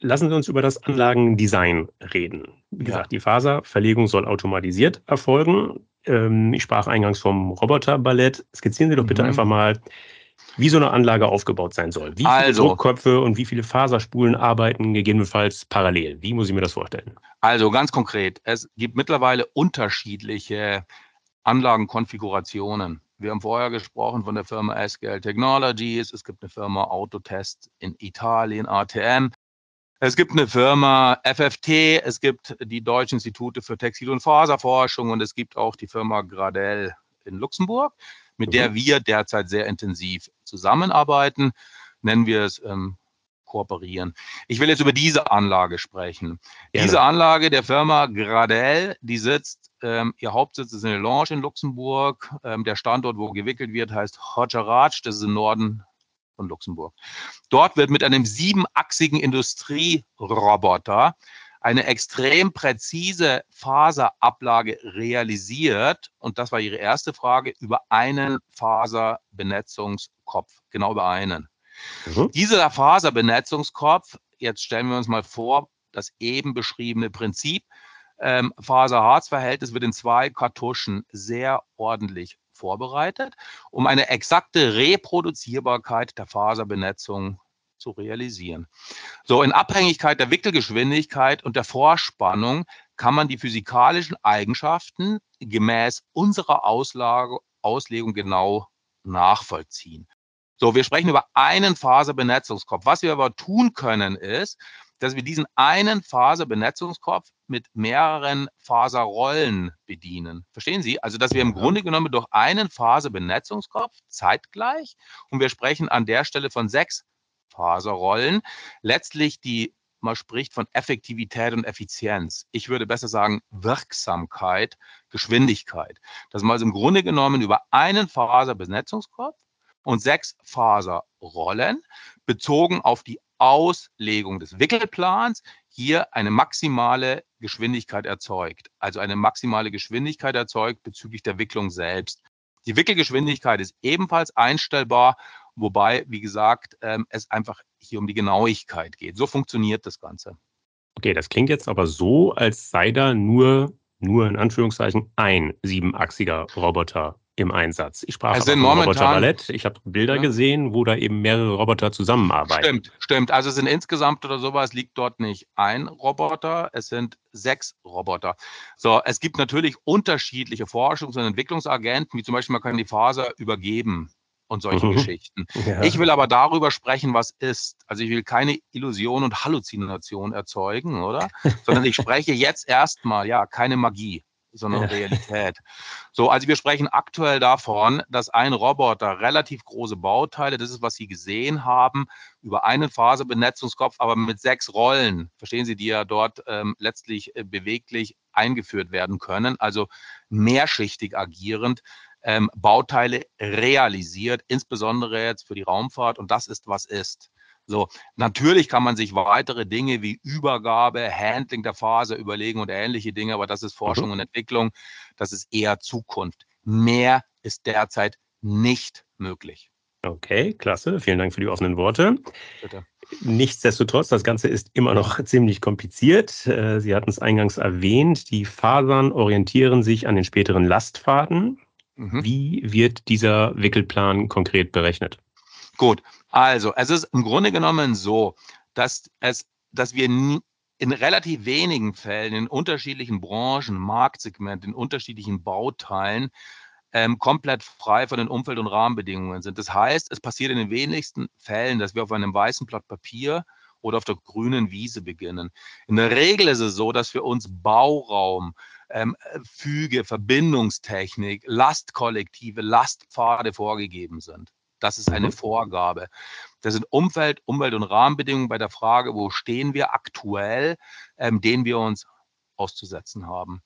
Lassen Sie uns über das Anlagendesign reden. Wie gesagt, ja. die Faserverlegung soll automatisiert erfolgen. Ähm, ich sprach eingangs vom Roboterballett. Skizzieren Sie doch bitte mhm. einfach mal, wie so eine Anlage aufgebaut sein soll. Wie viele also, Druckköpfe und wie viele Faserspulen arbeiten gegebenenfalls parallel? Wie muss ich mir das vorstellen? Also ganz konkret, es gibt mittlerweile unterschiedliche Anlagenkonfigurationen. Wir haben vorher gesprochen von der Firma SGL Technologies. Es gibt eine Firma Autotest in Italien, ATM. Es gibt eine Firma FFT, es gibt die Deutschen Institute für Textil- und Faserforschung und es gibt auch die Firma Gradell in Luxemburg mit mhm. der wir derzeit sehr intensiv zusammenarbeiten. Nennen wir es ähm, kooperieren. Ich will jetzt über diese Anlage sprechen. Gerne. Diese Anlage der Firma Gradel, die sitzt, ähm, ihr Hauptsitz ist in Lange in Luxemburg. Ähm, der Standort, wo gewickelt wird, heißt Hojaraj, das ist im Norden von Luxemburg. Dort wird mit einem siebenachsigen Industrieroboter eine extrem präzise Faserablage realisiert. Und das war Ihre erste Frage über einen Faserbenetzungskopf, genau über einen. Mhm. Dieser Faserbenetzungskopf, jetzt stellen wir uns mal vor, das eben beschriebene Prinzip, ähm, Faser-Harz-Verhältnis wird in zwei Kartuschen sehr ordentlich vorbereitet, um eine exakte Reproduzierbarkeit der Faserbenetzung zu realisieren. So, in Abhängigkeit der Wickelgeschwindigkeit und der Vorspannung kann man die physikalischen Eigenschaften gemäß unserer Auslage, Auslegung genau nachvollziehen. So, wir sprechen über einen Faserbenetzungskopf. Was wir aber tun können, ist, dass wir diesen einen Faserbenetzungskopf mit mehreren Faserrollen bedienen. Verstehen Sie? Also, dass wir im Grunde genommen durch einen Faserbenetzungskopf zeitgleich, und wir sprechen an der Stelle von sechs Faserrollen. Letztlich die, man spricht von Effektivität und Effizienz. Ich würde besser sagen Wirksamkeit, Geschwindigkeit. Dass man also im Grunde genommen über einen Faserbenetzungskopf und sechs Faserrollen bezogen auf die Auslegung des Wickelplans hier eine maximale Geschwindigkeit erzeugt. Also eine maximale Geschwindigkeit erzeugt bezüglich der Wicklung selbst. Die Wickelgeschwindigkeit ist ebenfalls einstellbar Wobei, wie gesagt, ähm, es einfach hier um die Genauigkeit geht. So funktioniert das Ganze. Okay, das klingt jetzt aber so, als sei da nur, nur in Anführungszeichen ein siebenachsiger Roboter im Einsatz. Ich sprach also von Roboter Ballett. Ich habe Bilder ja. gesehen, wo da eben mehrere Roboter zusammenarbeiten. Stimmt, stimmt. Also es sind insgesamt oder sowas liegt dort nicht ein Roboter, es sind sechs Roboter. So, es gibt natürlich unterschiedliche Forschungs- und Entwicklungsagenten, wie zum Beispiel man kann die Faser übergeben und solche mhm. Geschichten. Ja. Ich will aber darüber sprechen, was ist. Also ich will keine Illusion und Halluzination erzeugen, oder? Sondern ich spreche jetzt erstmal, ja, keine Magie. sondern ja. Realität. So, also wir sprechen aktuell davon, dass ein Roboter relativ große Bauteile, das ist, was Sie gesehen haben, über einen Faserbenetzungskopf, aber mit sechs Rollen, verstehen Sie, die ja dort ähm, letztlich äh, beweglich eingeführt werden können, also mehrschichtig agierend, ähm, Bauteile realisiert, insbesondere jetzt für die Raumfahrt. Und das ist, was ist. So, natürlich kann man sich weitere Dinge wie Übergabe, Handling der Phase überlegen und ähnliche Dinge, aber das ist Forschung mhm. und Entwicklung, das ist eher Zukunft. Mehr ist derzeit nicht möglich. Okay, klasse. Vielen Dank für die offenen Worte. Bitte. Nichtsdestotrotz, das Ganze ist immer noch ziemlich kompliziert. Äh, Sie hatten es eingangs erwähnt, die Fasern orientieren sich an den späteren Lastfaden. Mhm. Wie wird dieser Wickelplan konkret berechnet? Gut, also es ist im Grunde genommen so, dass es, dass wir in relativ wenigen Fällen in unterschiedlichen Branchen, Marktsegmenten, in unterschiedlichen Bauteilen ähm, komplett frei von den Umfeld- und Rahmenbedingungen sind. Das heißt, es passiert in den wenigsten Fällen, dass wir auf einem weißen Blatt Papier oder auf der grünen Wiese beginnen. In der Regel ist es so, dass für uns Bauraum, ähm, Füge, Verbindungstechnik, Lastkollektive, Lastpfade vorgegeben sind. Das ist eine mhm. Vorgabe. Das sind Umfeld, Umwelt- und Rahmenbedingungen bei der Frage, wo stehen wir aktuell, ähm, denen wir uns auszusetzen haben.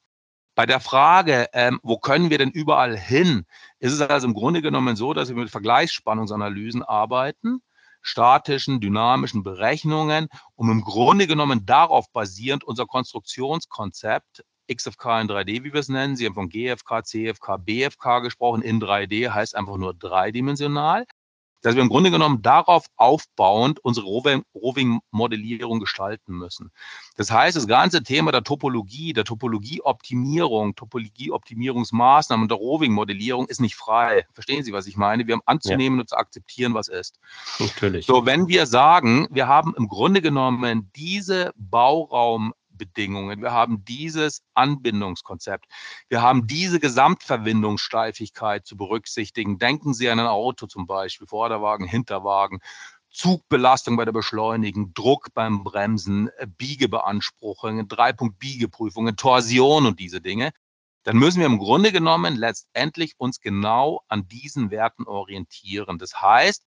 Bei der Frage, ähm, wo können wir denn überall hin, ist es also im Grunde genommen so, dass wir mit Vergleichsspannungsanalysen arbeiten, statischen, dynamischen Berechnungen, um im Grunde genommen darauf basierend unser Konstruktionskonzept XFK in 3D, wie wir es nennen. Sie haben von GFK, CFK, BFK gesprochen. In 3D heißt einfach nur dreidimensional. Dass wir im Grunde genommen darauf aufbauend unsere Roving-Modellierung gestalten müssen. Das heißt, das ganze Thema der Topologie, der Topologieoptimierung, Topologieoptimierungsmaßnahmen und der Roving-Modellierung ist nicht frei. Verstehen Sie, was ich meine? Wir haben anzunehmen ja. und zu akzeptieren, was ist. Natürlich. So, wenn wir sagen, wir haben im Grunde genommen diese Bauraum Bedingungen. Wir haben dieses Anbindungskonzept. Wir haben diese Gesamtverwindungssteifigkeit zu berücksichtigen. Denken Sie an ein Auto zum Beispiel, Vorderwagen, Hinterwagen. Zugbelastung bei der Beschleunigung, Druck beim Bremsen, äh, Biegebeanspruchungen, Dreipunkt-Biegeprüfungen, Torsion und diese Dinge, dann müssen wir im Grunde genommen letztendlich uns genau an diesen Werten orientieren. Das heißt,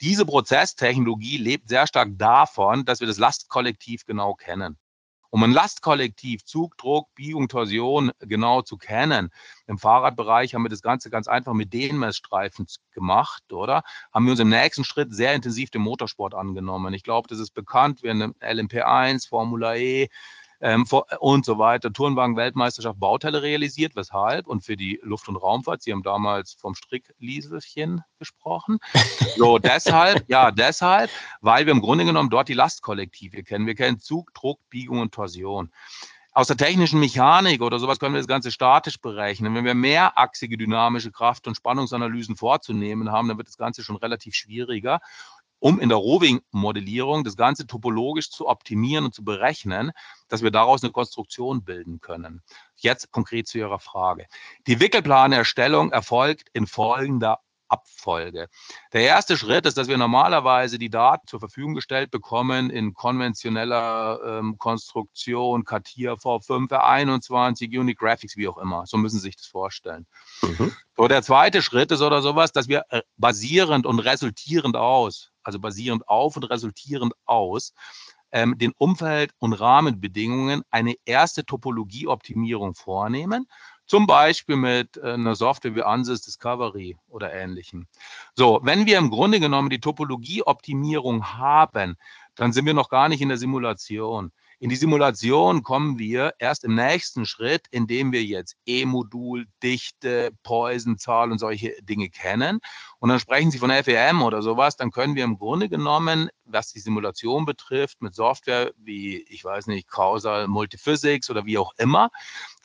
diese Prozesstechnologie lebt sehr stark davon, dass wir das Lastkollektiv genau kennen um ein Lastkollektiv, Zug, Druck, Biegung, Torsion genau zu kennen. Im Fahrradbereich haben wir das Ganze ganz einfach mit den Messstreifen gemacht, oder? Haben wir uns im nächsten Schritt sehr intensiv dem Motorsport angenommen. Ich glaube, das ist bekannt. Wir haben LMP1, Formula E, ähm, und so weiter. Tourenwagen-Weltmeisterschaft Bauteile realisiert. Weshalb? Und für die Luft- und Raumfahrt, Sie haben damals vom Stricklieselchen gesprochen. So, deshalb, ja, deshalb, weil wir im Grunde genommen dort die Lastkollektive kennen. Wir kennen Zug, Druck, Biegung und Torsion. Aus der technischen Mechanik oder sowas können wir das Ganze statisch berechnen. Wenn wir mehrachsige dynamische Kraft- und Spannungsanalysen vorzunehmen haben, dann wird das Ganze schon relativ schwieriger um in der Roving-Modellierung das Ganze topologisch zu optimieren und zu berechnen, dass wir daraus eine Konstruktion bilden können. Jetzt konkret zu Ihrer Frage. Die Wickelplanerstellung erfolgt in folgender Abfolge. Der erste Schritt ist, dass wir normalerweise die Daten zur Verfügung gestellt bekommen in konventioneller ähm, Konstruktion, CATIA V5, R21, Unit Graphics, wie auch immer. So müssen Sie sich das vorstellen. Mhm. So, der zweite Schritt ist oder sowas, dass wir äh, basierend und resultierend aus, also basierend auf und resultierend aus, ähm, den Umfeld- und Rahmenbedingungen eine erste Topologieoptimierung vornehmen zum Beispiel mit äh, einer Software wie Ansys Discovery oder ähnlichem. So, wenn wir im Grunde genommen die Topologieoptimierung haben, dann sind wir noch gar nicht in der Simulation. In die Simulation kommen wir erst im nächsten Schritt, indem wir jetzt E-Modul, Dichte, Poisonzahl und solche Dinge kennen. Und dann sprechen Sie von FEM oder sowas, dann können wir im Grunde genommen, was die Simulation betrifft, mit Software wie, ich weiß nicht, Causal Multiphysics oder wie auch immer,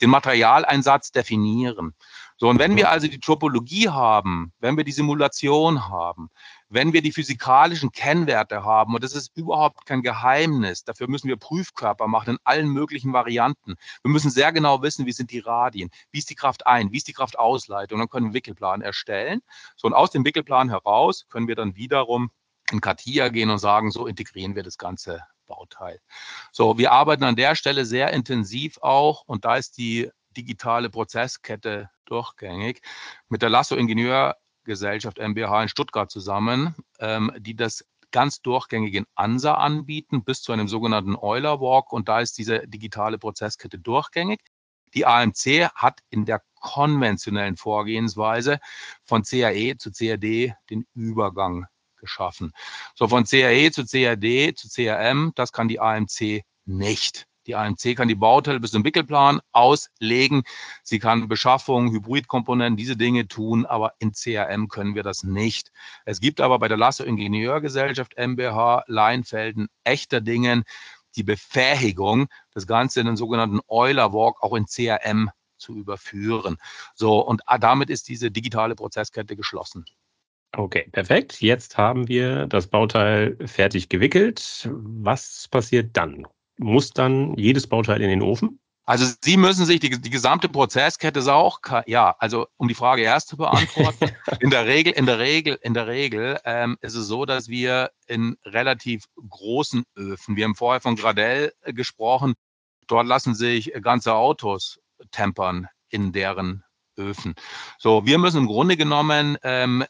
den Materialeinsatz definieren. So, und wenn wir also die Topologie haben, wenn wir die Simulation haben, wenn wir die physikalischen Kennwerte haben, und das ist überhaupt kein Geheimnis, dafür müssen wir Prüfkörper machen in allen möglichen Varianten. Wir müssen sehr genau wissen, wie sind die Radien, wie ist die Kraft ein, wie ist die Kraft Ausleitung, dann können wir einen Wickelplan erstellen. So, und aus dem Wickelplan heraus können wir dann wiederum in CATIA gehen und sagen, so integrieren wir das ganze Bauteil. So, wir arbeiten an der Stelle sehr intensiv auch und da ist die digitale Prozesskette durchgängig mit der Lasso Ingenieurgesellschaft MBH in Stuttgart zusammen, ähm, die das ganz durchgängig in ANSA anbieten, bis zu einem sogenannten Euler Walk. Und da ist diese digitale Prozesskette durchgängig. Die AMC hat in der konventionellen Vorgehensweise von CAE zu CAD den Übergang geschaffen. So von CAE zu CAD zu CAM, das kann die AMC nicht. Die AMC kann die Bauteile bis zum Wickelplan auslegen. Sie kann Beschaffung, Hybridkomponenten, diese Dinge tun, aber in CAM können wir das nicht. Es gibt aber bei der Lasso Ingenieurgesellschaft MBH Leinfelden echter Dingen die Befähigung, das Ganze in den sogenannten Euler Walk auch in CAM zu überführen. So, und damit ist diese digitale Prozesskette geschlossen. Okay, perfekt. Jetzt haben wir das Bauteil fertig gewickelt. Was passiert dann? Muss dann jedes Bauteil in den Ofen? Also Sie müssen sich die, die gesamte Prozesskette ist auch, ja, also um die Frage erst zu beantworten, in der Regel, in der Regel, in der Regel ähm, ist es so, dass wir in relativ großen Öfen, wir haben vorher von Gradell äh, gesprochen, dort lassen sich ganze Autos tempern in deren Öfen. So, wir müssen im Grunde genommen ähm,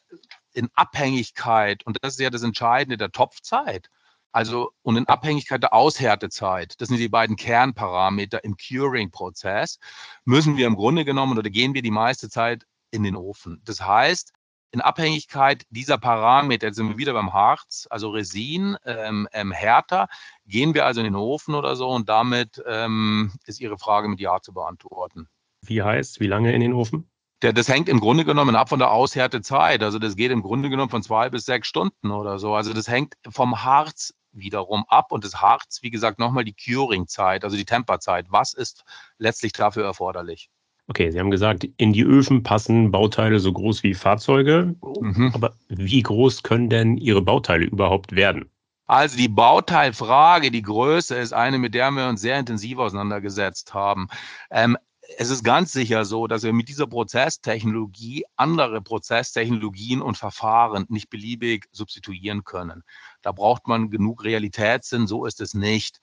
in Abhängigkeit, und das ist ja das Entscheidende der Topfzeit, also und in Abhängigkeit der Aushärtezeit, das sind die beiden Kernparameter im Curing-Prozess, müssen wir im Grunde genommen oder gehen wir die meiste Zeit in den Ofen. Das heißt, in Abhängigkeit dieser Parameter, jetzt sind wir wieder beim Harz, also Resin, ähm, ähm, härter, gehen wir also in den Ofen oder so und damit ähm, ist Ihre Frage mit Ja zu beantworten. Wie heißt, wie lange in den Ofen? Der, das hängt im Grunde genommen ab von der Aushärtezeit. Also das geht im Grunde genommen von zwei bis sechs Stunden oder so. Also das hängt vom Harz wiederum ab und das Harz, wie gesagt, nochmal die Curing-Zeit, also die Temperzeit. Was ist letztlich dafür erforderlich? Okay, Sie haben gesagt, in die Öfen passen Bauteile so groß wie Fahrzeuge. Mhm. Aber wie groß können denn Ihre Bauteile überhaupt werden? Also die Bauteilfrage, die Größe ist eine, mit der wir uns sehr intensiv auseinandergesetzt haben. Ähm, es ist ganz sicher so, dass wir mit dieser Prozesstechnologie andere Prozesstechnologien und Verfahren nicht beliebig substituieren können. Da braucht man genug Realitätssinn, so ist es nicht.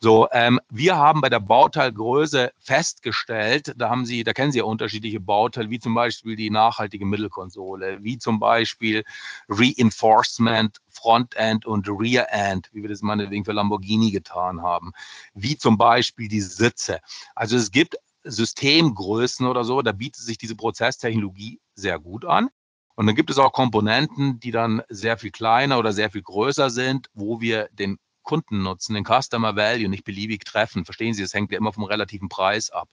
So, ähm, wir haben bei der Bauteilgröße festgestellt, da haben Sie, da kennen Sie ja unterschiedliche Bauteile, wie zum Beispiel die nachhaltige Mittelkonsole, wie zum Beispiel Reinforcement, Frontend und Rear-End, wie wir das meinetwegen für Lamborghini getan haben, wie zum Beispiel die Sitze. Also es gibt Systemgrößen oder so, da bietet sich diese Prozesstechnologie sehr gut an. Und dann gibt es auch Komponenten, die dann sehr viel kleiner oder sehr viel größer sind, wo wir den Kundennutzen, den Customer Value nicht beliebig treffen. Verstehen Sie, es hängt ja immer vom relativen Preis ab.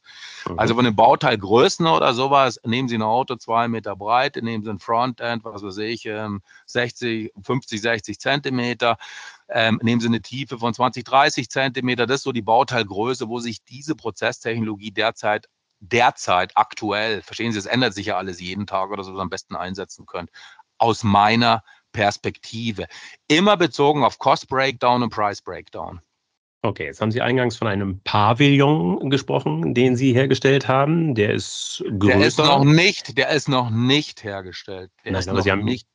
Mhm. Also von den Bauteilgrößen oder sowas, nehmen Sie ein Auto zwei Meter breit, nehmen Sie ein Frontend, was weiß ich, 60, 50, 60 Zentimeter, ähm, nehmen Sie eine Tiefe von 20, 30 Zentimeter. Das ist so die Bauteilgröße, wo sich diese Prozesstechnologie derzeit derzeit aktuell, verstehen Sie, es ändert sich ja alles jeden Tag oder so, am besten einsetzen können. Aus meiner Perspektive. Immer bezogen auf Cost Breakdown und Price Breakdown. Okay, jetzt haben Sie eingangs von einem Pavillon gesprochen, den Sie hergestellt haben. Der ist größer. Der ist noch nicht, der ist noch nicht hergestellt. Der Nein, ist noch nicht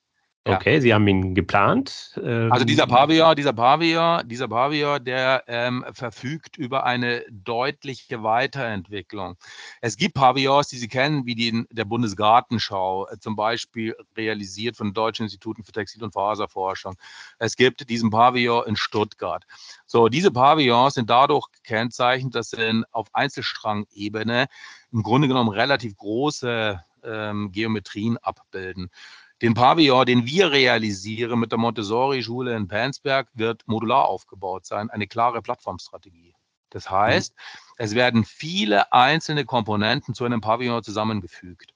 Okay, Sie haben ihn geplant. Ähm also dieser Pavillon, dieser Pavillon, dieser Pavillon, der ähm, verfügt über eine deutliche Weiterentwicklung. Es gibt Pavillons, die Sie kennen, wie die der Bundesgartenschau, äh, zum Beispiel realisiert von Deutschen Instituten für Textil- und Faserforschung. Es gibt diesen Pavillon in Stuttgart. So, diese Pavillons sind dadurch gekennzeichnet, dass sie auf Einzelstrangebene im Grunde genommen relativ große ähm, Geometrien abbilden. Den Pavillon, den wir realisieren mit der Montessori-Schule in Pansberg, wird modular aufgebaut sein, eine klare Plattformstrategie. Das heißt, mhm. es werden viele einzelne Komponenten zu einem Pavillon zusammengefügt.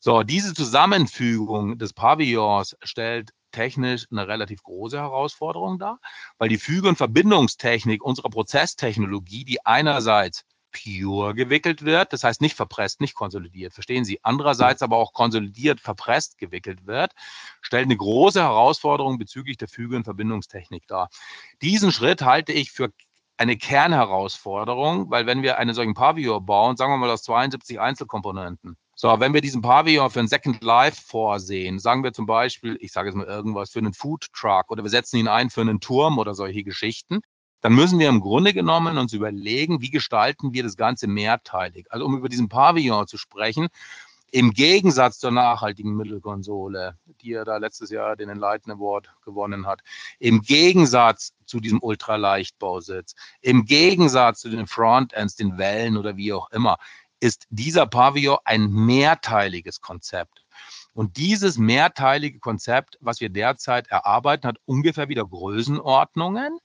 So, diese Zusammenfügung des Pavillons stellt technisch eine relativ große Herausforderung dar, weil die Füge- und Verbindungstechnik unserer Prozesstechnologie, die einerseits pure gewickelt wird, das heißt nicht verpresst, nicht konsolidiert, verstehen Sie? Andererseits aber auch konsolidiert, verpresst gewickelt wird, stellt eine große Herausforderung bezüglich der Füge- und Verbindungstechnik dar. Diesen Schritt halte ich für eine Kernherausforderung, weil wenn wir einen solchen Pavillon bauen, sagen wir mal aus 72 Einzelkomponenten, so, wenn wir diesen Pavillon für ein Second Life vorsehen, sagen wir zum Beispiel, ich sage jetzt mal irgendwas, für einen Food Truck oder wir setzen ihn ein für einen Turm oder solche Geschichten, dann müssen wir im Grunde genommen uns überlegen, wie gestalten wir das Ganze mehrteilig. Also um über diesen Pavillon zu sprechen, im Gegensatz zur nachhaltigen Mittelkonsole, die ja da letztes Jahr den Enlighten Award gewonnen hat, im Gegensatz zu diesem Ultraleichtbausitz, im Gegensatz zu den Frontends, den Wellen oder wie auch immer, ist dieser Pavillon ein mehrteiliges Konzept. Und dieses mehrteilige Konzept, was wir derzeit erarbeiten, hat ungefähr wieder Größenordnungen,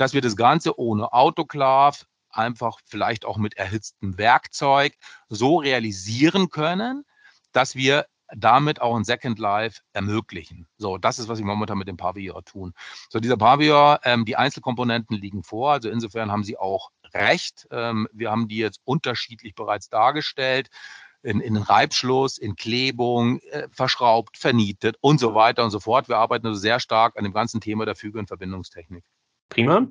dass wir das Ganze ohne Autoklav, einfach vielleicht auch mit erhitztem Werkzeug so realisieren können, dass wir damit auch ein Second Life ermöglichen. So, das ist, was wir momentan mit dem Pavillon tun. So, dieser Pavillon, ähm, die Einzelkomponenten liegen vor, also insofern haben Sie auch recht. Ähm, wir haben die jetzt unterschiedlich bereits dargestellt. In, in Reibschluss, in Klebung, äh, verschraubt, vernietet und so weiter und so fort. Wir arbeiten also sehr stark an dem ganzen Thema der Füge- und Verbindungstechnik. Prima.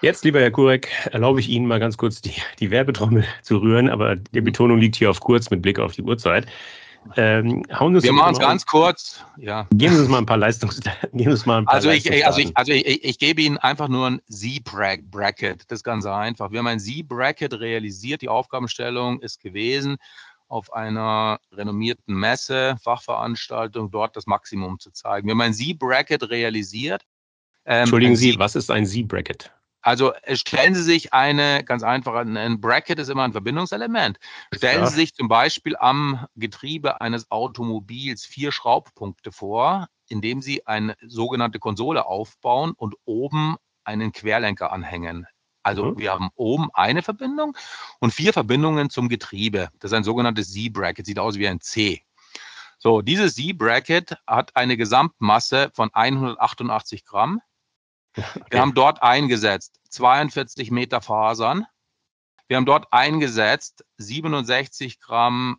Jetzt, lieber Herr Kurek, erlaube ich Ihnen mal ganz kurz die, die Werbetrommel zu rühren, aber die Betonung liegt hier auf kurz mit Blick auf die Uhrzeit. Ähm, Wir machen es ganz kurz. Ja. Geben Sie uns mal ein paar Leistungs. Geben uns mal ein paar also, ich, also, ich, also ich, ich, gebe Ihnen einfach nur ein Z-Bracket. Das ist ganz einfach. Wir haben ein Z-Bracket realisiert. Die Aufgabenstellung ist gewesen, auf einer renommierten Messe, Fachveranstaltung, dort das Maximum zu zeigen. Wir haben ein Z-Bracket realisiert. Ähm, Entschuldigen Sie, was ist ein Z-Bracket? Also stellen Sie sich eine ganz einfache, ein Bracket ist immer ein Verbindungselement. Stellen ja. Sie sich zum Beispiel am Getriebe eines Automobils vier Schraubpunkte vor, indem Sie eine sogenannte Konsole aufbauen und oben einen Querlenker anhängen. Also mhm. wir haben oben eine Verbindung und vier Verbindungen zum Getriebe. Das ist ein sogenanntes Z-Bracket, sieht aus wie ein C. So, dieses Z-Bracket hat eine Gesamtmasse von 188 Gramm. Okay. Wir haben dort eingesetzt 42 Meter Fasern. Wir haben dort eingesetzt 67 Gramm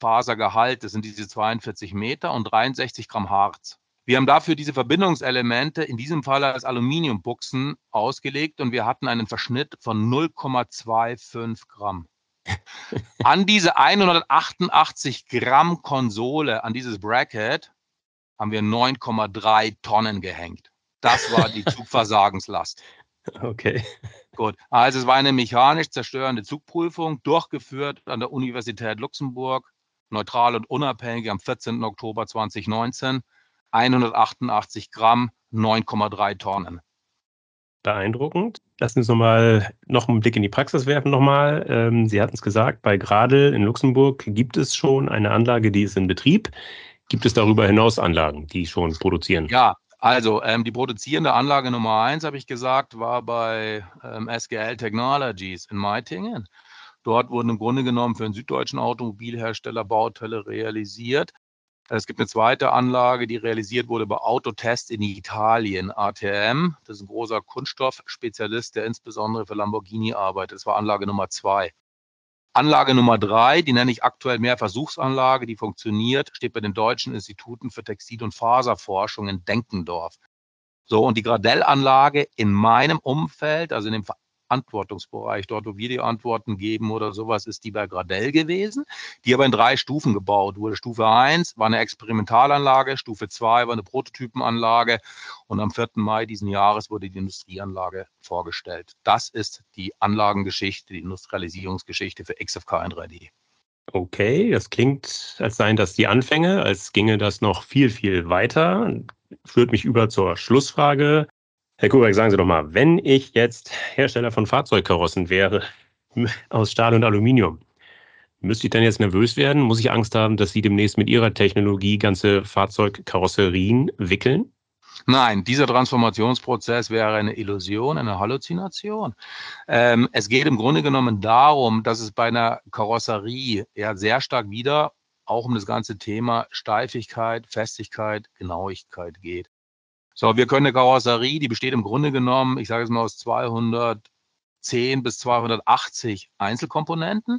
Fasergehalt, das sind diese 42 Meter und 63 Gramm Harz. Wir haben dafür diese Verbindungselemente in diesem Fall als Aluminiumbuchsen ausgelegt und wir hatten einen Verschnitt von 0,25 Gramm. An diese 188 Gramm Konsole, an dieses Bracket, haben wir 9,3 Tonnen gehängt. Das war die Zugversagenslast. Okay. Gut. Also es war eine mechanisch zerstörende Zugprüfung, durchgeführt an der Universität Luxemburg, neutral und unabhängig am 14. Oktober 2019. 188 Gramm, 9,3 Tonnen. Beeindruckend. Lassen Sie uns nochmal noch einen Blick in die Praxis werfen nochmal. Ähm, Sie hatten es gesagt, bei Gradl in Luxemburg gibt es schon eine Anlage, die ist in Betrieb. Gibt es darüber hinaus Anlagen, die schon produzieren? Ja, also ähm, die produzierende Anlage Nummer eins, habe ich gesagt, war bei ähm, SGL Technologies in Meitingen. Dort wurden im Grunde genommen für einen süddeutschen Automobilhersteller Bauteile realisiert. Es gibt eine zweite Anlage, die realisiert wurde bei Autotest in Italien, ATM. Das ist ein großer Kunststoffspezialist, der insbesondere für Lamborghini arbeitet. Das war Anlage Nummer zwei. Anlage Nummer drei, die nenne ich aktuell mehr Versuchsanlage, die funktioniert, steht bei den Deutschen Instituten für Textil- und Faserforschung in Denkendorf. So, und die Gradell-Anlage in meinem Umfeld, also in dem Verantwortungsbereich, dort wo wir die Antworten geben oder sowas, ist die bei Gradell gewesen, die aber in drei Stufen gebaut wurde. Stufe 1 war eine Experimentalanlage, Stufe 2 war eine Prototypenanlage und am 4. Mai diesen Jahres wurde die Industrieanlage vorgestellt. Das ist die Anlagengeschichte, die Industrialisierungsgeschichte für XFK in 3D. Okay, das klingt, als seien das die Anfänge, als ginge das noch viel, viel weiter. Führt mich über zur Schlussfrage. Herr Kubeck, sagen Sie doch mal, wenn ich jetzt Hersteller von Fahrzeugkarossen wäre, aus Stahl und Aluminium, müsste ich dann jetzt nervös werden? Muss ich Angst haben, dass Sie demnächst mit Ihrer Technologie ganze Fahrzeugkarosserien wickeln? Nein, dieser Transformationsprozess wäre eine Illusion, eine Halluzination. Ähm, es geht im Grunde genommen darum, dass es bei einer Karosserie ja sehr stark wieder auch um das ganze Thema Steifigkeit, Festigkeit, Genauigkeit geht. So, wir können eine Karosserie, die besteht im Grunde genommen, ich sage es mal aus 210 bis 280 Einzelkomponenten,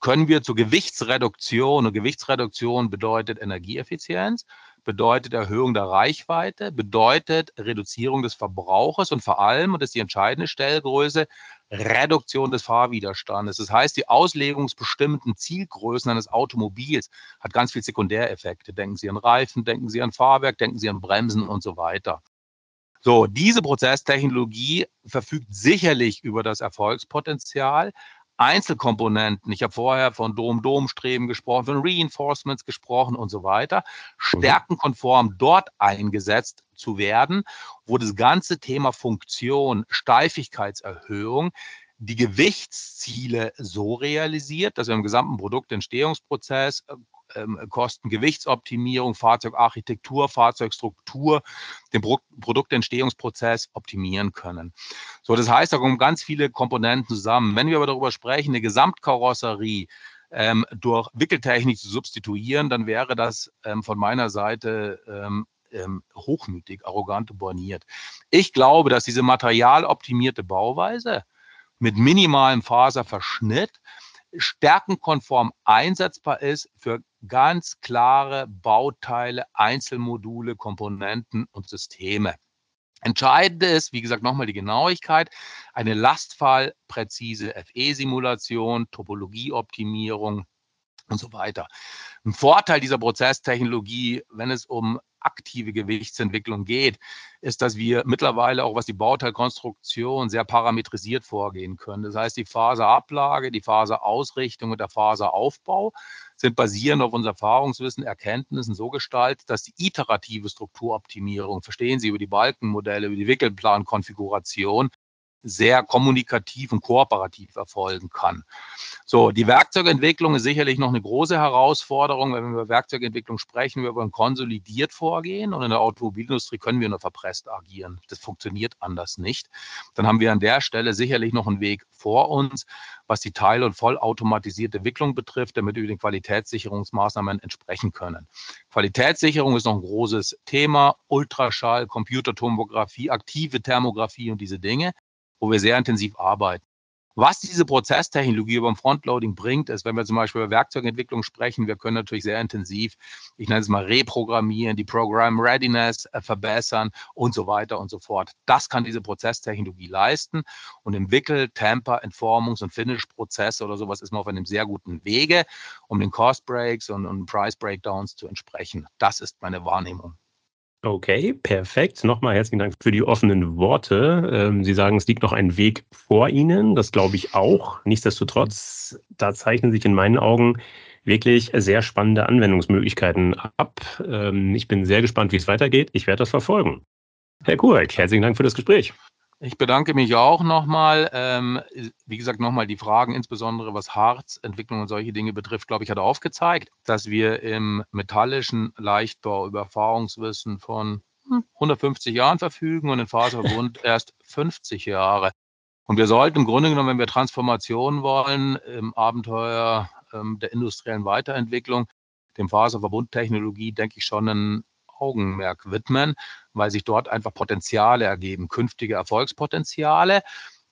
können wir zur Gewichtsreduktion, und Gewichtsreduktion bedeutet Energieeffizienz, bedeutet Erhöhung der Reichweite, bedeutet Reduzierung des Verbrauches und vor allem, und das ist die entscheidende Stellgröße, Reduktion des Fahrwiderstandes. Das heißt, die auslegungsbestimmten Zielgrößen eines Automobils hat ganz viel Sekundäreffekte. Denken Sie an Reifen, denken Sie an Fahrwerk, denken Sie an Bremsen und so weiter. So, diese Prozesstechnologie verfügt sicherlich über das Erfolgspotenzial, Einzelkomponenten, ich habe vorher von Dom-Dom-Streben gesprochen, von Reinforcements gesprochen und so weiter, mhm. stärkenkonform dort eingesetzt zu werden, wo das ganze Thema Funktion, Steifigkeitserhöhung, die Gewichtsziele so realisiert, dass wir im gesamten Produktentstehungsprozess äh, ähm, Kostengewichtsoptimierung, Fahrzeugarchitektur, Fahrzeugstruktur, den Pro Produktentstehungsprozess optimieren können. So, das heißt, da kommen ganz viele Komponenten zusammen. Wenn wir aber darüber sprechen, eine Gesamtkarosserie ähm, durch Wickeltechnik zu substituieren, dann wäre das ähm, von meiner Seite ähm, ähm hochmütig, arrogant und borniert. Ich glaube, dass diese materialoptimierte Bauweise mit minimalem Faserverschnitt stärkenkonform einsetzbar ist für ganz klare Bauteile, Einzelmodule, Komponenten und Systeme. Entscheidend ist, wie gesagt, nochmal die Genauigkeit, eine lastfallpräzise FE-Simulation, Topologieoptimierung und so weiter. Ein Vorteil dieser Prozesstechnologie, wenn es um aktive Gewichtsentwicklung geht, ist, dass wir mittlerweile auch was die Bauteilkonstruktion sehr parametrisiert vorgehen können. Das heißt, die Faserablage, die Faserausrichtung und der Faseraufbau sind basierend auf unser Erfahrungswissen, Erkenntnissen so gestaltet, dass die iterative Strukturoptimierung, verstehen Sie über die Balkenmodelle, über die Wickelplankonfiguration, sehr kommunikativ und kooperativ erfolgen kann. So, die Werkzeugentwicklung ist sicherlich noch eine große Herausforderung. Wenn wir über Werkzeugentwicklung sprechen, wir wollen konsolidiert vorgehen und in der Automobilindustrie können wir nur verpresst agieren. Das funktioniert anders nicht. Dann haben wir an der Stelle sicherlich noch einen Weg vor uns, was die teil- und vollautomatisierte Entwicklung betrifft, damit wir den Qualitätssicherungsmaßnahmen entsprechen können. Qualitätssicherung ist noch ein großes Thema. Ultraschall, Computertomographie, aktive Thermografie und diese Dinge wo wir sehr intensiv arbeiten. Was diese Prozesstechnologie beim Frontloading bringt, ist, wenn wir zum Beispiel über Werkzeugentwicklung sprechen, wir können natürlich sehr intensiv, ich nenne es mal reprogrammieren, die Program Readiness äh, verbessern und so weiter und so fort. Das kann diese Prozesstechnologie leisten und im Wickel, Temper, Entformungs- und Finish-Prozess oder sowas ist man auf einem sehr guten Wege, um den Cost Breaks und, und Price Breakdowns zu entsprechen. Das ist meine Wahrnehmung. Okay, perfekt. Nochmal herzlichen Dank für die offenen Worte. Ähm, Sie sagen, es liegt noch ein Weg vor Ihnen. Das glaube ich auch. Nichtsdestotrotz, da zeichnen sich in meinen Augen wirklich sehr spannende Anwendungsmöglichkeiten ab. Ähm, ich bin sehr gespannt, wie es weitergeht. Ich werde das verfolgen. Herr Kurek, herzlichen Dank für das Gespräch. Ich bedanke mich auch nochmal. Ähm, wie gesagt, nochmal die Fragen, insbesondere was Harzentwicklung und solche Dinge betrifft, glaube ich, hat aufgezeigt, dass wir im metallischen Leichtbau über Erfahrungswissen von 150 hm, Jahren verfügen und im Faserverbund erst 50 Jahre. Und wir sollten im Grunde genommen, wenn wir Transformation wollen, im Abenteuer ähm, der industriellen Weiterentwicklung, dem Faserverbundtechnologie, denke ich, schon einen Augenmerk widmen, weil sich dort einfach Potenziale ergeben, künftige Erfolgspotenziale,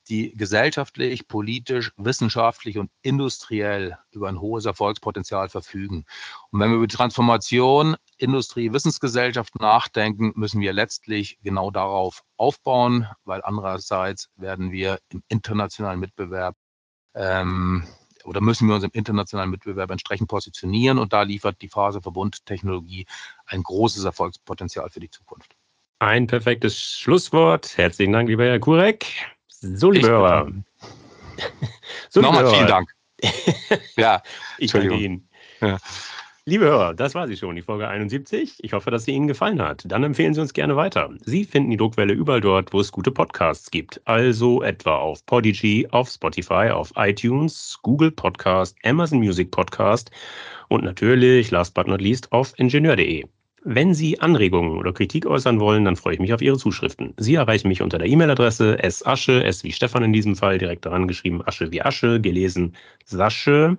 die gesellschaftlich, politisch, wissenschaftlich und industriell über ein hohes Erfolgspotenzial verfügen. Und wenn wir über die Transformation Industrie, Wissensgesellschaft nachdenken, müssen wir letztlich genau darauf aufbauen, weil andererseits werden wir im internationalen Mitbewerb ähm, oder müssen wir uns im internationalen Mitbewerb entsprechend positionieren und da liefert die Faserverbundtechnologie ein großes Erfolgspotenzial für die Zukunft. Ein perfektes Schlusswort. Herzlichen Dank, lieber Herr Kurek. So, liebe Hörer. so, Nochmal vielen Dank. ja, ich danke Ihnen. Ja. Liebe Hörer, das war sie schon, die Folge 71. Ich hoffe, dass sie Ihnen gefallen hat. Dann empfehlen Sie uns gerne weiter. Sie finden die Druckwelle überall dort, wo es gute Podcasts gibt. Also etwa auf Podigy, auf Spotify, auf iTunes, Google Podcast, Amazon Music Podcast und natürlich, last but not least, auf ingenieur.de. Wenn Sie Anregungen oder Kritik äußern wollen, dann freue ich mich auf Ihre Zuschriften. Sie erreichen mich unter der E-Mail-Adresse sasche, s wie Stefan in diesem Fall, direkt daran geschrieben, Asche wie Asche, gelesen Sasche